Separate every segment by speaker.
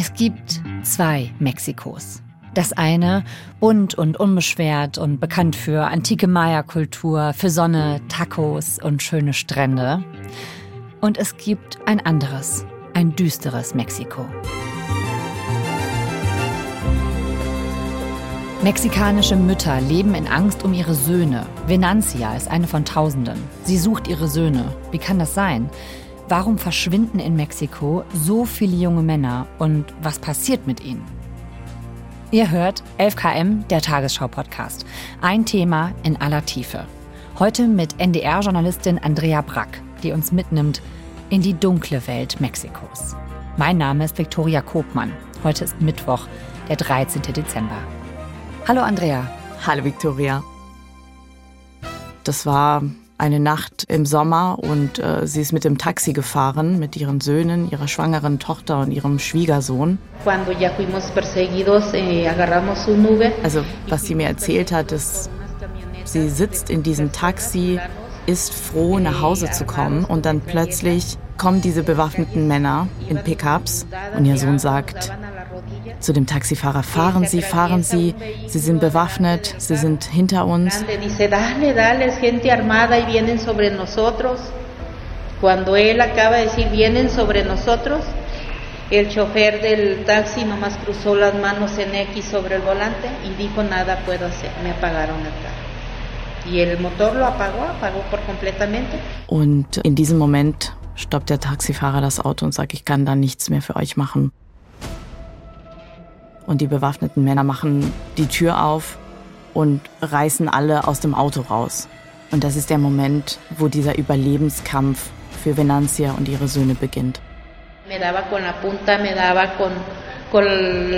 Speaker 1: Es gibt zwei Mexikos. Das eine bunt und unbeschwert und bekannt für antike Maya-Kultur, für Sonne, Tacos und schöne Strände. Und es gibt ein anderes, ein düsteres Mexiko. Mexikanische Mütter leben in Angst um ihre Söhne. Venancia ist eine von Tausenden. Sie sucht ihre Söhne. Wie kann das sein? Warum verschwinden in Mexiko so viele junge Männer und was passiert mit ihnen? Ihr hört 11KM, der Tagesschau-Podcast. Ein Thema in aller Tiefe. Heute mit NDR-Journalistin Andrea Brack, die uns mitnimmt in die dunkle Welt Mexikos. Mein Name ist Viktoria Kopmann. Heute ist Mittwoch, der 13. Dezember. Hallo Andrea.
Speaker 2: Hallo Viktoria. Das war eine Nacht im Sommer und äh, sie ist mit dem Taxi gefahren mit ihren Söhnen, ihrer schwangeren Tochter und ihrem Schwiegersohn. Eh, also was sie mir erzählt hat, ist, sie sitzt in diesem Taxi, ist froh nach Hause zu kommen und dann plötzlich kommen diese bewaffneten Männer in Pickups und ihr Sohn sagt, zu dem Taxifahrer, fahren Sie, fahren Sie, Sie sind bewaffnet, Sie sind hinter uns.
Speaker 3: Cuando él acaba de decir vienen sobre nosotros, el chofer del taxi nomás cruzó las manos en X sobre el volante y dijo nada puedo hacer, me apagaron el carro. Y el motor lo apagó, apagó por completamente.
Speaker 2: Und in diesem Moment stoppt der Taxifahrer das Auto und sagt, ich kann da nichts mehr für euch machen. Und die bewaffneten Männer machen die Tür auf und reißen alle aus dem Auto raus. Und das ist der Moment, wo dieser Überlebenskampf für Venancia und ihre Söhne beginnt. Me daba con la punta, me daba con, con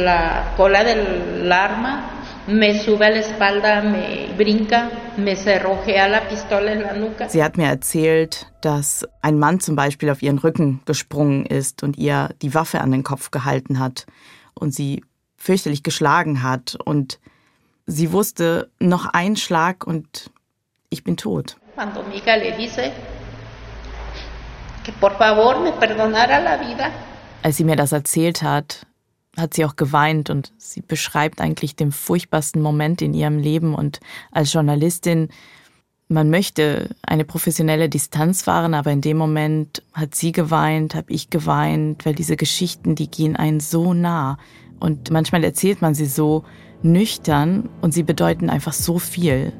Speaker 2: la cola del arma, me sube a la espalda, me brinca, me cerrojea la pistola en la nuca. Sie hat mir erzählt, dass ein Mann zum Beispiel auf ihren Rücken gesprungen ist und ihr die Waffe an den Kopf gehalten hat und sie fürchterlich geschlagen hat. Und sie wusste, noch ein Schlag und ich bin tot. Als sie mir das erzählt hat, hat sie auch geweint und sie beschreibt eigentlich den furchtbarsten Moment in ihrem Leben. Und als Journalistin, man möchte eine professionelle Distanz wahren, aber in dem Moment hat sie geweint, habe ich geweint, weil diese Geschichten, die gehen einen so nah. Und manchmal erzählt man sie so nüchtern und sie bedeuten einfach so viel.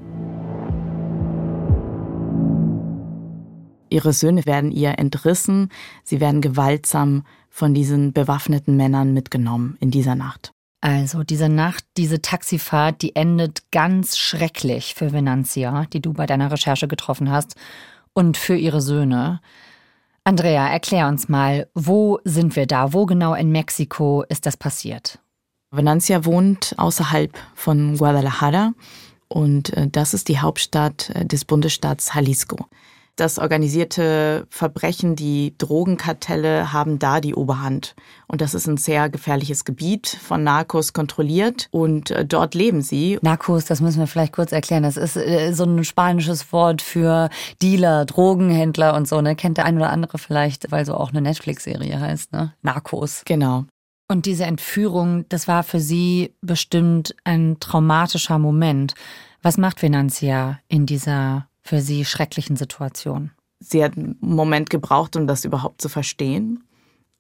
Speaker 2: Ihre Söhne werden ihr entrissen, sie werden gewaltsam von diesen bewaffneten Männern mitgenommen in dieser Nacht.
Speaker 1: Also diese Nacht, diese Taxifahrt, die endet ganz schrecklich für Venantia, die du bei deiner Recherche getroffen hast, und für ihre Söhne. Andrea, erklär uns mal, wo sind wir da? Wo genau in Mexiko ist das passiert?
Speaker 2: Venancia wohnt außerhalb von Guadalajara und äh, das ist die Hauptstadt äh, des Bundesstaats Jalisco. Das organisierte Verbrechen, die Drogenkartelle haben da die Oberhand. Und das ist ein sehr gefährliches Gebiet, von Narcos kontrolliert. Und äh, dort leben sie.
Speaker 1: Narcos, das müssen wir vielleicht kurz erklären. Das ist äh, so ein spanisches Wort für Dealer, Drogenhändler und so. Ne? Kennt der ein oder andere vielleicht, weil so auch eine Netflix-Serie heißt, ne? Narcos.
Speaker 2: Genau.
Speaker 1: Und diese Entführung, das war für Sie bestimmt ein traumatischer Moment. Was macht Financia in dieser für Sie schrecklichen Situation?
Speaker 2: Sie hat einen Moment gebraucht, um das überhaupt zu verstehen.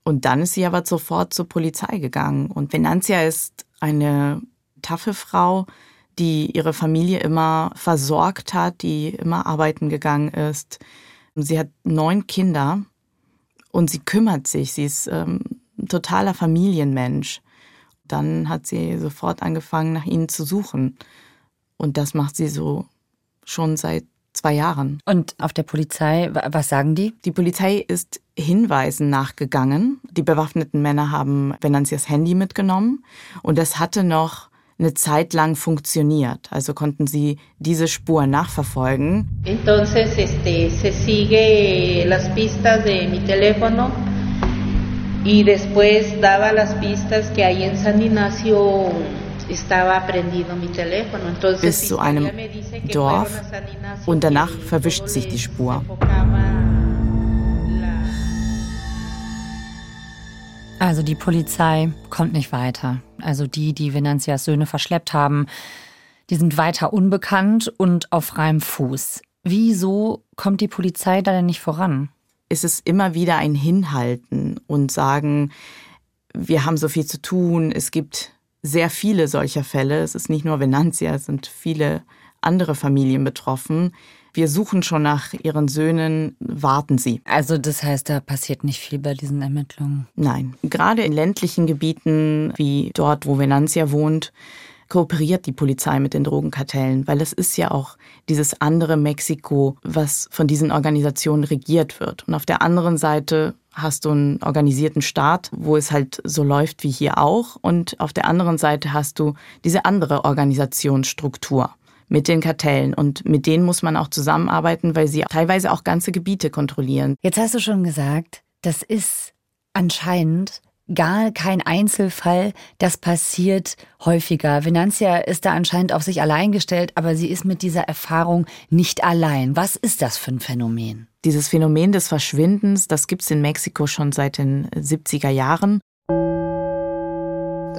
Speaker 2: Und dann ist sie aber sofort zur Polizei gegangen. Und Venantia ist eine taffe Frau, die ihre Familie immer versorgt hat, die immer arbeiten gegangen ist. Sie hat neun Kinder und sie kümmert sich. Sie ist ähm, ein totaler Familienmensch. Dann hat sie sofort angefangen, nach ihnen zu suchen. Und das macht sie so schon seit zwei Jahren.
Speaker 1: Und auf der Polizei, was sagen die?
Speaker 2: Die Polizei ist Hinweisen nachgegangen. Die bewaffneten Männer haben Venanzias Handy mitgenommen und das hatte noch eine Zeit lang funktioniert. Also konnten sie diese Spur nachverfolgen. Entonces este, se sigue las pistas de mi teléfono y después daba las pistas que hay en San Ignacio bis zu einem Dorf und danach verwischt sich die Spur.
Speaker 1: Also die Polizei kommt nicht weiter. Also die, die Venantias Söhne verschleppt haben, die sind weiter unbekannt und auf freiem Fuß. Wieso kommt die Polizei da denn nicht voran?
Speaker 2: Es ist immer wieder ein Hinhalten und sagen, wir haben so viel zu tun. Es gibt sehr viele solcher Fälle. Es ist nicht nur Venantia, es sind viele andere Familien betroffen. Wir suchen schon nach Ihren Söhnen, warten Sie.
Speaker 1: Also das heißt, da passiert nicht viel bei diesen Ermittlungen?
Speaker 2: Nein. Gerade in ländlichen Gebieten, wie dort, wo Venantia wohnt, kooperiert die Polizei mit den Drogenkartellen, weil es ist ja auch dieses andere Mexiko, was von diesen Organisationen regiert wird. Und auf der anderen Seite hast du einen organisierten Staat, wo es halt so läuft wie hier auch. Und auf der anderen Seite hast du diese andere Organisationsstruktur mit den Kartellen. Und mit denen muss man auch zusammenarbeiten, weil sie teilweise auch ganze Gebiete kontrollieren.
Speaker 1: Jetzt hast du schon gesagt, das ist anscheinend gar kein Einzelfall, das passiert häufiger. Venantia ist da anscheinend auf sich allein gestellt, aber sie ist mit dieser Erfahrung nicht allein. Was ist das für ein Phänomen?
Speaker 2: Dieses Phänomen des Verschwindens, das gibt es in Mexiko schon seit den 70er Jahren.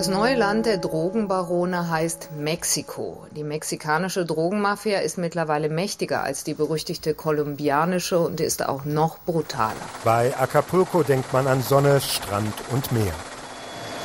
Speaker 4: Das neue Land der Drogenbarone heißt Mexiko. Die mexikanische Drogenmafia ist mittlerweile mächtiger als die berüchtigte kolumbianische und ist auch noch brutaler.
Speaker 5: Bei Acapulco denkt man an Sonne, Strand und Meer.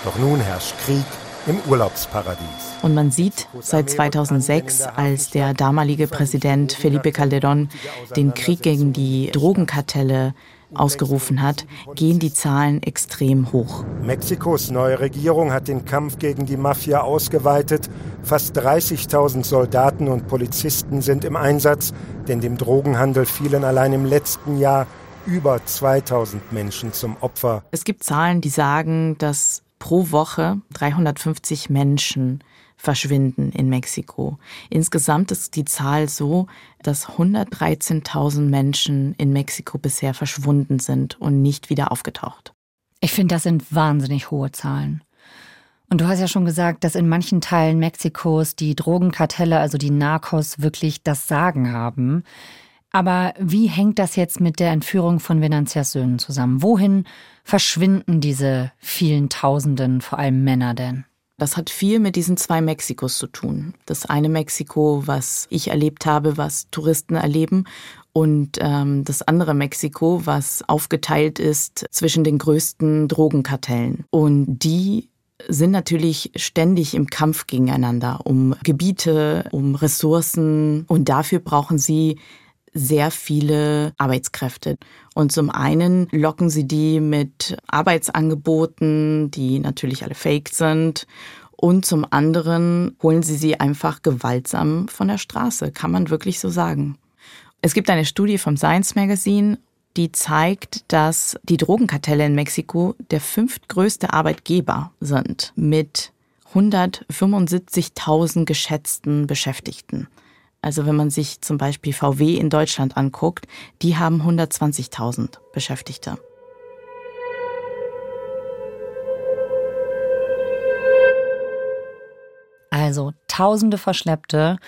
Speaker 5: Doch nun herrscht Krieg im Urlaubsparadies.
Speaker 2: Und man sieht seit 2006, als der damalige Präsident Felipe Calderón den Krieg gegen die Drogenkartelle ausgerufen hat, gehen die Zahlen extrem hoch.
Speaker 5: Mexikos neue Regierung hat den Kampf gegen die Mafia ausgeweitet. Fast 30.000 Soldaten und Polizisten sind im Einsatz, denn dem Drogenhandel fielen allein im letzten Jahr über 2000 Menschen zum Opfer.
Speaker 2: Es gibt Zahlen, die sagen, dass pro Woche 350 Menschen verschwinden in Mexiko. Insgesamt ist die Zahl so, dass 113.000 Menschen in Mexiko bisher verschwunden sind und nicht wieder aufgetaucht.
Speaker 1: Ich finde, das sind wahnsinnig hohe Zahlen. Und du hast ja schon gesagt, dass in manchen Teilen Mexikos die Drogenkartelle, also die Narcos, wirklich das Sagen haben. Aber wie hängt das jetzt mit der Entführung von Venantias Söhnen zusammen? Wohin verschwinden diese vielen Tausenden, vor allem Männer denn?
Speaker 2: Das hat viel mit diesen zwei Mexikos zu tun. Das eine Mexiko, was ich erlebt habe, was Touristen erleben, und ähm, das andere Mexiko, was aufgeteilt ist zwischen den größten Drogenkartellen. Und die sind natürlich ständig im Kampf gegeneinander um Gebiete, um Ressourcen und dafür brauchen sie sehr viele Arbeitskräfte. Und zum einen locken sie die mit Arbeitsangeboten, die natürlich alle fake sind. Und zum anderen holen sie sie einfach gewaltsam von der Straße, kann man wirklich so sagen. Es gibt eine Studie vom Science Magazine, die zeigt, dass die Drogenkartelle in Mexiko der fünftgrößte Arbeitgeber sind mit 175.000 geschätzten Beschäftigten. Also wenn man sich zum Beispiel VW in Deutschland anguckt, die haben 120.000 Beschäftigte.
Speaker 1: Also Tausende Verschleppte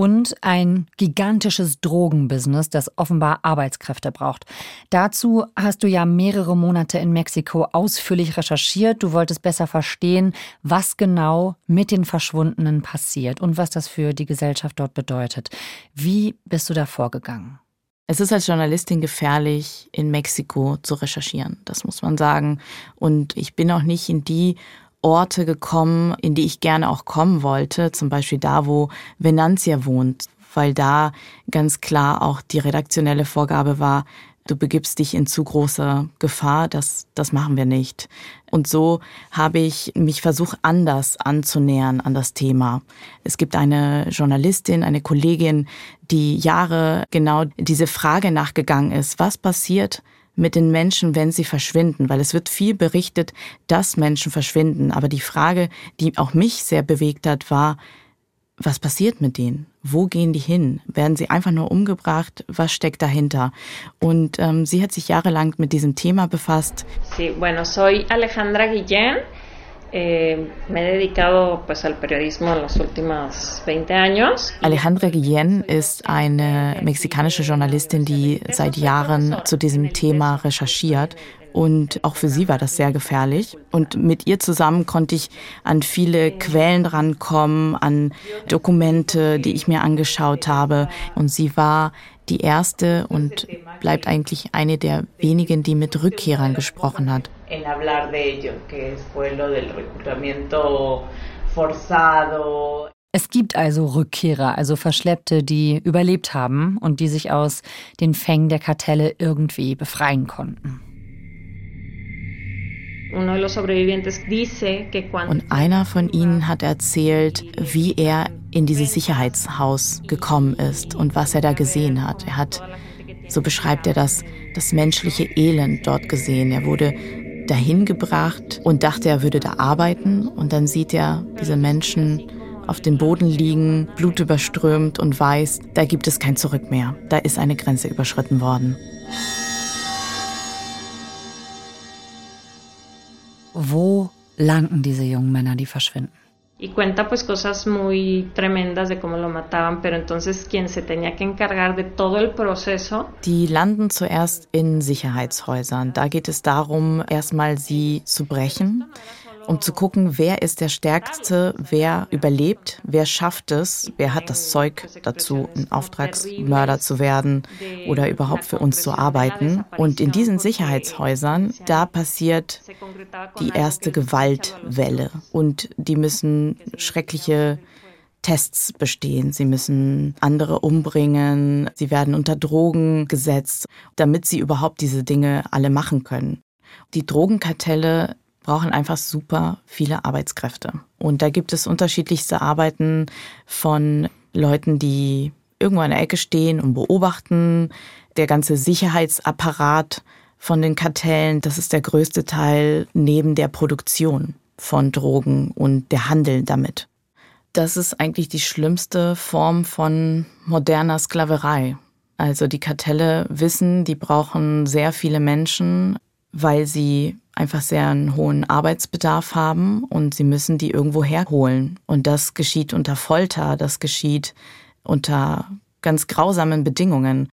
Speaker 1: und ein gigantisches Drogenbusiness, das offenbar Arbeitskräfte braucht. Dazu hast du ja mehrere Monate in Mexiko ausführlich recherchiert. Du wolltest besser verstehen, was genau mit den Verschwundenen passiert und was das für die Gesellschaft dort bedeutet. Wie bist du da vorgegangen?
Speaker 2: Es ist als Journalistin gefährlich, in Mexiko zu recherchieren. Das muss man sagen. Und ich bin auch nicht in die Orte gekommen, in die ich gerne auch kommen wollte, zum Beispiel da, wo Venantia wohnt, weil da ganz klar auch die redaktionelle Vorgabe war, du begibst dich in zu große Gefahr, das, das machen wir nicht. Und so habe ich mich versucht, anders anzunähern an das Thema. Es gibt eine Journalistin, eine Kollegin, die Jahre genau diese Frage nachgegangen ist, was passiert, mit den Menschen, wenn sie verschwinden, weil es wird viel berichtet, dass Menschen verschwinden. Aber die Frage, die auch mich sehr bewegt hat, war, was passiert mit denen? Wo gehen die hin? Werden sie einfach nur umgebracht? Was steckt dahinter? Und ähm, sie hat sich jahrelang mit diesem Thema befasst.
Speaker 3: Sí, bueno, soy Alejandra Guillén.
Speaker 6: Eh, me he dedicado pues al periodismo en los últimos 20 años.
Speaker 2: Alejandra Guillen ist eine mexikanische Journalistin, die seit Jahren zu diesem Thema recherchiert. Und auch für sie war das sehr gefährlich. Und mit ihr zusammen konnte ich an viele Quellen rankommen, an Dokumente, die ich mir angeschaut habe. Und sie war die erste und bleibt eigentlich eine der wenigen, die mit Rückkehrern gesprochen hat.
Speaker 1: Es gibt also Rückkehrer, also Verschleppte, die überlebt haben und die sich aus den Fängen der Kartelle irgendwie befreien konnten.
Speaker 2: Und einer von ihnen hat erzählt, wie er in dieses Sicherheitshaus gekommen ist und was er da gesehen hat. Er hat, so beschreibt er das, das menschliche Elend dort gesehen. Er wurde dahin gebracht und dachte, er würde da arbeiten. Und dann sieht er diese Menschen auf dem Boden liegen, blutüberströmt und weiß, da gibt es kein Zurück mehr. Da ist eine Grenze überschritten worden.
Speaker 1: Wo landen diese jungen Männer, die verschwinden?
Speaker 6: Y cuenta pues cosas muy tremendas de cómo lo mataban, pero entonces quien se tenía que encargar de todo el proceso.
Speaker 2: Die landen zuerst in Sicherheitshäusern. Da geht es darum, erstmal sie zu brechen um zu gucken, wer ist der Stärkste, wer überlebt, wer schafft es, wer hat das Zeug dazu, ein Auftragsmörder zu werden oder überhaupt für uns zu arbeiten. Und in diesen Sicherheitshäusern, da passiert die erste Gewaltwelle und die müssen schreckliche Tests bestehen. Sie müssen andere umbringen. Sie werden unter Drogen gesetzt, damit sie überhaupt diese Dinge alle machen können. Die Drogenkartelle brauchen einfach super viele Arbeitskräfte. Und da gibt es unterschiedlichste Arbeiten von Leuten, die irgendwo in der Ecke stehen und beobachten. Der ganze Sicherheitsapparat von den Kartellen, das ist der größte Teil neben der Produktion von Drogen und der Handel damit. Das ist eigentlich die schlimmste Form von moderner Sklaverei. Also die Kartelle wissen, die brauchen sehr viele Menschen, weil sie einfach sehr einen hohen Arbeitsbedarf haben und sie müssen die irgendwo herholen. Und das geschieht unter Folter, das geschieht unter ganz grausamen Bedingungen.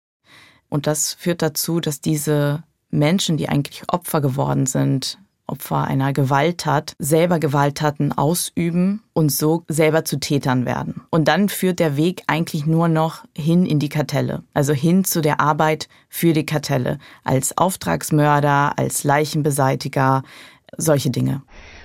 Speaker 2: Und das führt dazu, dass diese Menschen, die eigentlich Opfer geworden sind, Opfer einer Gewalttat selber Gewalttaten ausüben und so selber zu Tätern werden. Und dann führt der Weg eigentlich nur noch hin in die Kartelle, also hin zu der Arbeit für die Kartelle, als Auftragsmörder, als Leichenbeseitiger, solche Dinge.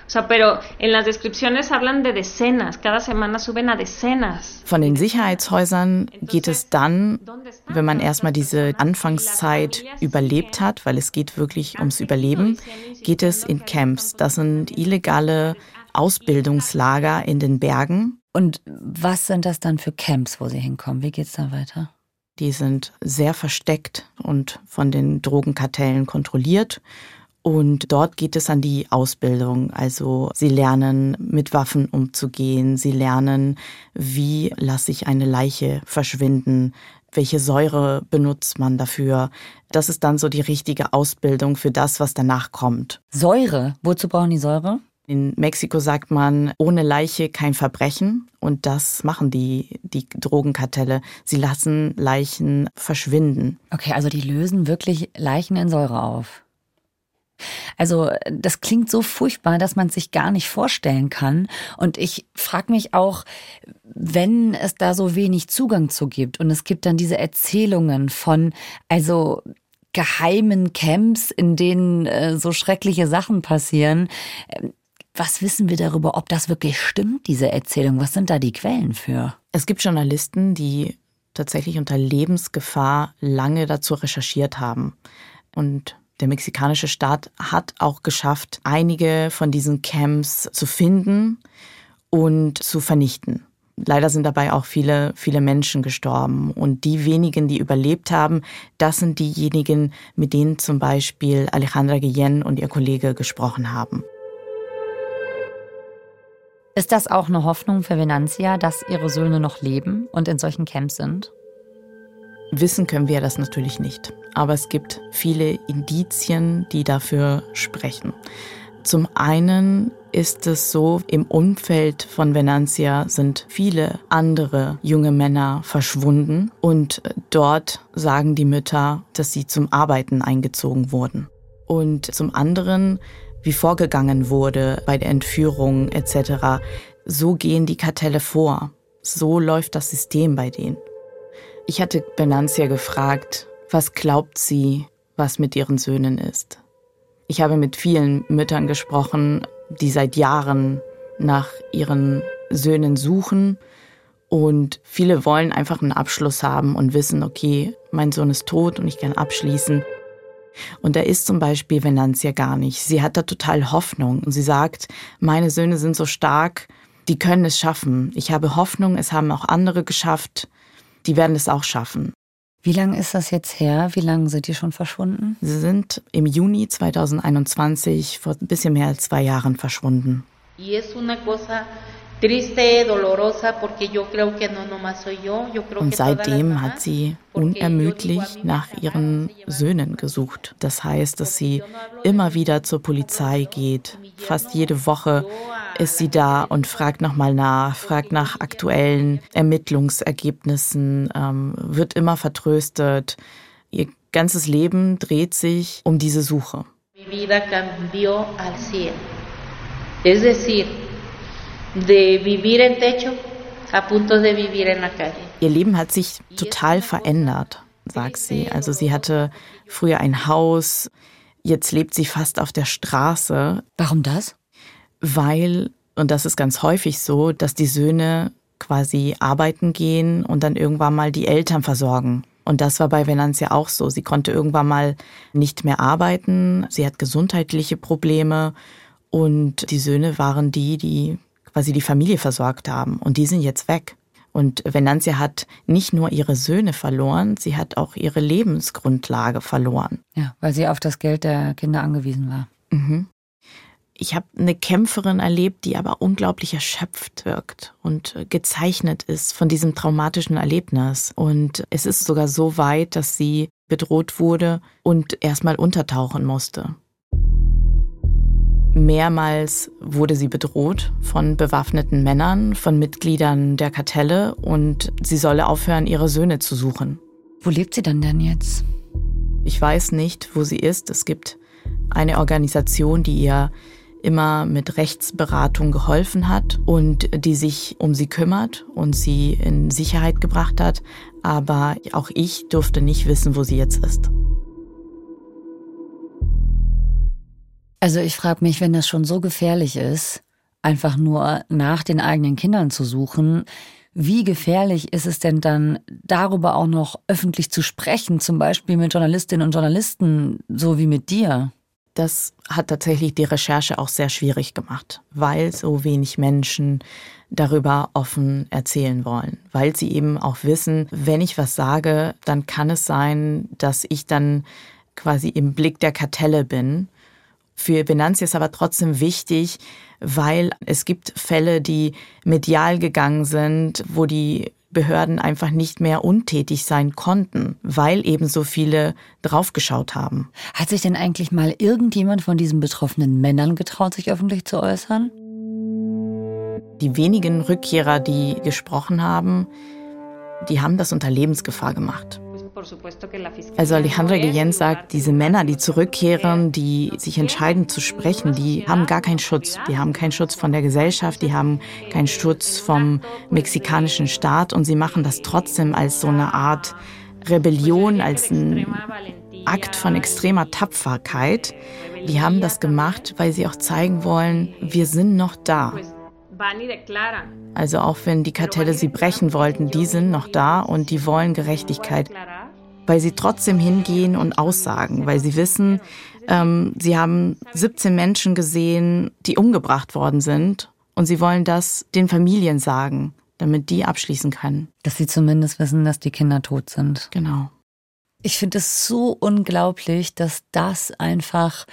Speaker 6: O sea, pero en las descripciones hablan de decenas, cada semana suben a decenas.
Speaker 2: Von den Sicherheitshäusern geht es dann, wenn man erstmal diese Anfangszeit überlebt hat, weil es geht wirklich ums Überleben, geht es in Camps. Das sind illegale Ausbildungslager in den Bergen.
Speaker 1: Und was sind das dann für Camps, wo sie hinkommen? Wie geht's da weiter?
Speaker 2: Die sind sehr versteckt und von den Drogenkartellen kontrolliert und dort geht es an die Ausbildung. Also sie lernen mit Waffen umzugehen, sie lernen, wie lasse ich eine Leiche verschwinden, welche Säure benutzt man dafür. Das ist dann so die richtige Ausbildung für das, was danach kommt.
Speaker 1: Säure? Wozu brauchen die Säure?
Speaker 2: In Mexiko sagt man, ohne Leiche kein Verbrechen. Und das machen die, die Drogenkartelle. Sie lassen Leichen verschwinden.
Speaker 1: Okay, also die lösen wirklich Leichen in Säure auf. Also das klingt so furchtbar, dass man sich gar nicht vorstellen kann. Und ich frage mich auch, wenn es da so wenig Zugang zu gibt und es gibt dann diese Erzählungen von, also geheimen Camps, in denen äh, so schreckliche Sachen passieren. Äh, was wissen wir darüber, ob das wirklich stimmt, diese Erzählung? Was sind da die Quellen für?
Speaker 2: Es gibt Journalisten, die tatsächlich unter Lebensgefahr lange dazu recherchiert haben. Und der mexikanische Staat hat auch geschafft, einige von diesen Camps zu finden und zu vernichten. Leider sind dabei auch viele, viele Menschen gestorben. Und die wenigen, die überlebt haben, das sind diejenigen, mit denen zum Beispiel Alejandra Guillen und ihr Kollege gesprochen haben.
Speaker 1: Ist das auch eine Hoffnung für Venantia, dass ihre Söhne noch leben und in solchen Camps sind?
Speaker 2: Wissen können wir das natürlich nicht, aber es gibt viele Indizien, die dafür sprechen. Zum einen ist es so, im Umfeld von Venantia sind viele andere junge Männer verschwunden und dort sagen die Mütter, dass sie zum Arbeiten eingezogen wurden. Und zum anderen, wie vorgegangen wurde bei der Entführung etc., so gehen die Kartelle vor. So läuft das System bei denen. Ich hatte Venantia gefragt, was glaubt sie, was mit ihren Söhnen ist? Ich habe mit vielen Müttern gesprochen, die seit Jahren nach ihren Söhnen suchen. Und viele wollen einfach einen Abschluss haben und wissen, okay, mein Sohn ist tot und ich kann abschließen. Und da ist zum Beispiel Venantia gar nicht. Sie hat da total Hoffnung und sie sagt, meine Söhne sind so stark, die können es schaffen. Ich habe Hoffnung, es haben auch andere geschafft, die werden es auch schaffen.
Speaker 1: Wie lange ist das jetzt her? Wie lange sind die schon verschwunden?
Speaker 2: Sie sind im Juni 2021 vor ein bisschen mehr als zwei Jahren verschwunden. Und seitdem hat sie unermüdlich nach ihren Söhnen gesucht. Das heißt, dass sie immer wieder zur Polizei geht. Fast jede Woche ist sie da und fragt nochmal nach, fragt nach aktuellen Ermittlungsergebnissen, ähm, wird immer vertröstet. Ihr ganzes Leben dreht sich um diese Suche. Es decir, de vivir en techo a punto de vivir en la calle. Ihr Leben hat sich total verändert, sagt sie. Also sie hatte früher ein Haus, jetzt lebt sie fast auf der Straße.
Speaker 1: Warum das?
Speaker 2: Weil, und das ist ganz häufig so, dass die Söhne quasi arbeiten gehen und dann irgendwann mal die Eltern versorgen. Und das war bei Venantia auch so. Sie konnte irgendwann mal nicht mehr arbeiten. Sie hat gesundheitliche Probleme. Und die Söhne waren die, die quasi die Familie versorgt haben. Und die sind jetzt weg. Und Venantia hat nicht nur ihre Söhne verloren, sie hat auch ihre Lebensgrundlage verloren.
Speaker 1: Ja, weil sie auf das Geld der Kinder angewiesen war.
Speaker 2: Mhm. Ich habe eine Kämpferin erlebt, die aber unglaublich erschöpft wirkt und gezeichnet ist von diesem traumatischen Erlebnis. Und es ist sogar so weit, dass sie bedroht wurde und erstmal untertauchen musste. Mehrmals wurde sie bedroht von bewaffneten Männern, von Mitgliedern der Kartelle und sie solle aufhören, ihre Söhne zu suchen.
Speaker 1: Wo lebt sie dann denn jetzt?
Speaker 2: Ich weiß nicht, wo sie ist. Es gibt eine Organisation, die ihr immer mit Rechtsberatung geholfen hat und die sich um sie kümmert und sie in Sicherheit gebracht hat. Aber auch ich durfte nicht wissen, wo sie jetzt ist.
Speaker 1: Also ich frage mich, wenn das schon so gefährlich ist, einfach nur nach den eigenen Kindern zu suchen, wie gefährlich ist es denn dann, darüber auch noch öffentlich zu sprechen, zum Beispiel mit Journalistinnen und Journalisten, so wie mit dir?
Speaker 2: Das hat tatsächlich die Recherche auch sehr schwierig gemacht, weil so wenig Menschen darüber offen erzählen wollen, weil sie eben auch wissen, wenn ich was sage, dann kann es sein, dass ich dann quasi im Blick der Kartelle bin für Venantia ist aber trotzdem wichtig, weil es gibt Fälle, die medial gegangen sind, wo die Behörden einfach nicht mehr untätig sein konnten, weil eben so viele draufgeschaut haben.
Speaker 1: Hat sich denn eigentlich mal irgendjemand von diesen betroffenen Männern getraut, sich öffentlich zu äußern?
Speaker 2: Die wenigen Rückkehrer, die gesprochen haben, die haben das unter Lebensgefahr gemacht. Also Alejandra Guillén sagt, diese Männer, die zurückkehren, die sich entscheiden zu sprechen, die haben gar keinen Schutz. Die haben keinen Schutz von der Gesellschaft, die haben keinen Schutz vom mexikanischen Staat und sie machen das trotzdem als so eine Art Rebellion, als ein Akt von extremer Tapferkeit. Die haben das gemacht, weil sie auch zeigen wollen, wir sind noch da. Also auch wenn die Kartelle sie brechen wollten, die sind noch da und die wollen Gerechtigkeit weil sie trotzdem hingehen und aussagen, weil sie wissen, ähm, sie haben 17 Menschen gesehen, die umgebracht worden sind und sie wollen das den Familien sagen, damit die abschließen können.
Speaker 1: Dass sie zumindest wissen, dass die Kinder tot sind.
Speaker 2: Genau.
Speaker 1: Ich finde es so unglaublich, dass das einfach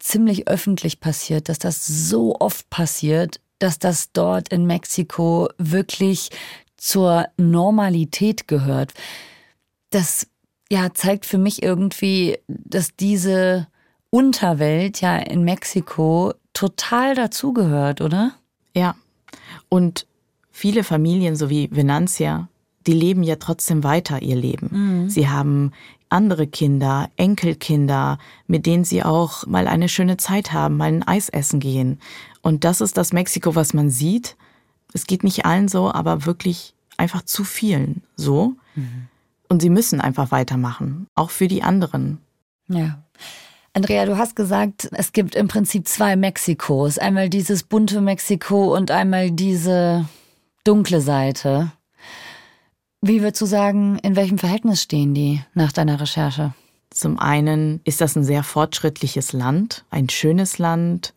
Speaker 1: ziemlich öffentlich passiert, dass das so oft passiert, dass das dort in Mexiko wirklich zur Normalität gehört. Das ja, zeigt für mich irgendwie, dass diese Unterwelt ja in Mexiko total dazugehört, oder?
Speaker 2: Ja. Und viele Familien, so wie Venantia, die leben ja trotzdem weiter ihr Leben. Mhm. Sie haben andere Kinder, Enkelkinder, mit denen sie auch mal eine schöne Zeit haben, mal ein Eis essen gehen. Und das ist das Mexiko, was man sieht. Es geht nicht allen so, aber wirklich einfach zu vielen so. Mhm. Und sie müssen einfach weitermachen, auch für die anderen.
Speaker 1: Ja. Andrea, du hast gesagt, es gibt im Prinzip zwei Mexikos. Einmal dieses bunte Mexiko und einmal diese dunkle Seite. Wie würdest du sagen, in welchem Verhältnis stehen die nach deiner Recherche?
Speaker 2: Zum einen ist das ein sehr fortschrittliches Land, ein schönes Land,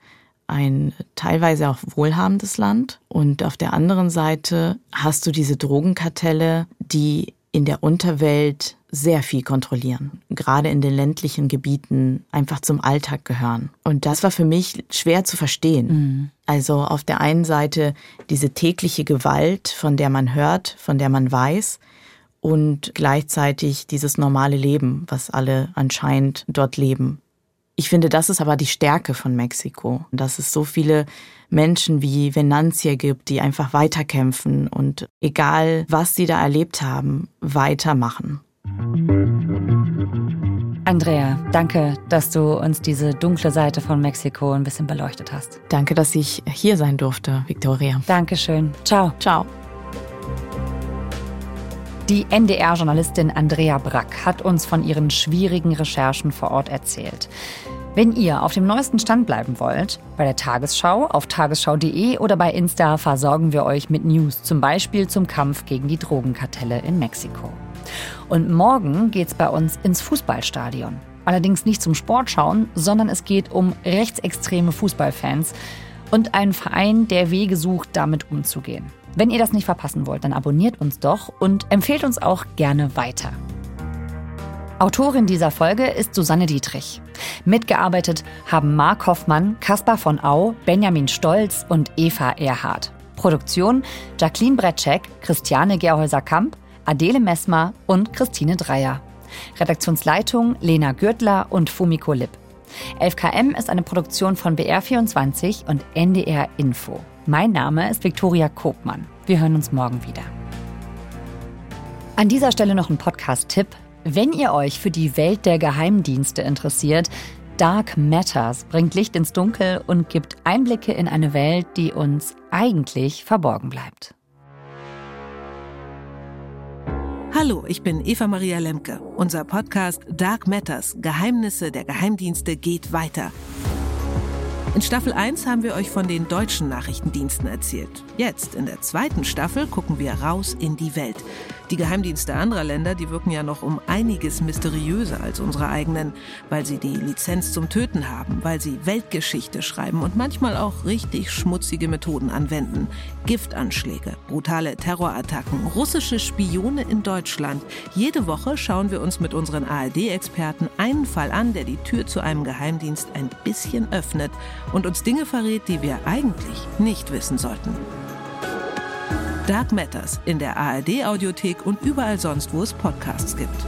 Speaker 2: ein teilweise auch wohlhabendes Land. Und auf der anderen Seite hast du diese Drogenkartelle, die in der Unterwelt sehr viel kontrollieren, gerade in den ländlichen Gebieten einfach zum Alltag gehören. Und das war für mich schwer zu verstehen. Mhm. Also auf der einen Seite diese tägliche Gewalt, von der man hört, von der man weiß, und gleichzeitig dieses normale Leben, was alle anscheinend dort leben. Ich finde, das ist aber die Stärke von Mexiko, dass es so viele Menschen wie Venantia gibt, die einfach weiterkämpfen und egal was sie da erlebt haben, weitermachen.
Speaker 1: Andrea, danke, dass du uns diese dunkle Seite von Mexiko ein bisschen beleuchtet hast.
Speaker 2: Danke, dass ich hier sein durfte, Victoria.
Speaker 1: Dankeschön. Ciao.
Speaker 2: Ciao.
Speaker 1: Die NDR-Journalistin Andrea Brack hat uns von ihren schwierigen Recherchen vor Ort erzählt. Wenn ihr auf dem neuesten Stand bleiben wollt, bei der Tagesschau auf tagesschau.de oder bei Insta versorgen wir euch mit News, zum Beispiel zum Kampf gegen die Drogenkartelle in Mexiko. Und morgen geht's bei uns ins Fußballstadion. Allerdings nicht zum Sportschauen, sondern es geht um rechtsextreme Fußballfans und einen Verein, der Wege sucht, damit umzugehen. Wenn ihr das nicht verpassen wollt, dann abonniert uns doch und empfehlt uns auch gerne weiter. Autorin dieser Folge ist Susanne Dietrich. Mitgearbeitet haben Mark Hoffmann, Kaspar von Au, Benjamin Stolz und Eva Erhardt. Produktion Jacqueline Bretschek, Christiane Gerhäuser-Kamp Adele Messmer und Christine Dreier. Redaktionsleitung Lena Gürtler und Fumiko Lipp. 11KM ist eine Produktion von BR24 und NDR Info. Mein Name ist Viktoria Kobmann. Wir hören uns morgen wieder. An dieser Stelle noch ein Podcast-Tipp. Wenn ihr euch für die Welt der Geheimdienste interessiert, Dark Matters bringt Licht ins Dunkel und gibt Einblicke in eine Welt, die uns eigentlich verborgen bleibt.
Speaker 7: Hallo, ich bin Eva Maria Lemke. Unser Podcast Dark Matters Geheimnisse der Geheimdienste geht weiter. In Staffel 1 haben wir euch von den deutschen Nachrichtendiensten erzählt. Jetzt, in der zweiten Staffel, gucken wir raus in die Welt. Die Geheimdienste anderer Länder, die wirken ja noch um einiges mysteriöser als unsere eigenen, weil sie die Lizenz zum Töten haben, weil sie Weltgeschichte schreiben und manchmal auch richtig schmutzige Methoden anwenden. Giftanschläge, brutale Terrorattacken, russische Spione in Deutschland. Jede Woche schauen wir uns mit unseren ARD-Experten einen Fall an, der die Tür zu einem Geheimdienst ein bisschen öffnet und uns Dinge verrät, die wir eigentlich nicht wissen sollten. Dark Matters in der ARD Audiothek und überall sonst, wo es Podcasts gibt.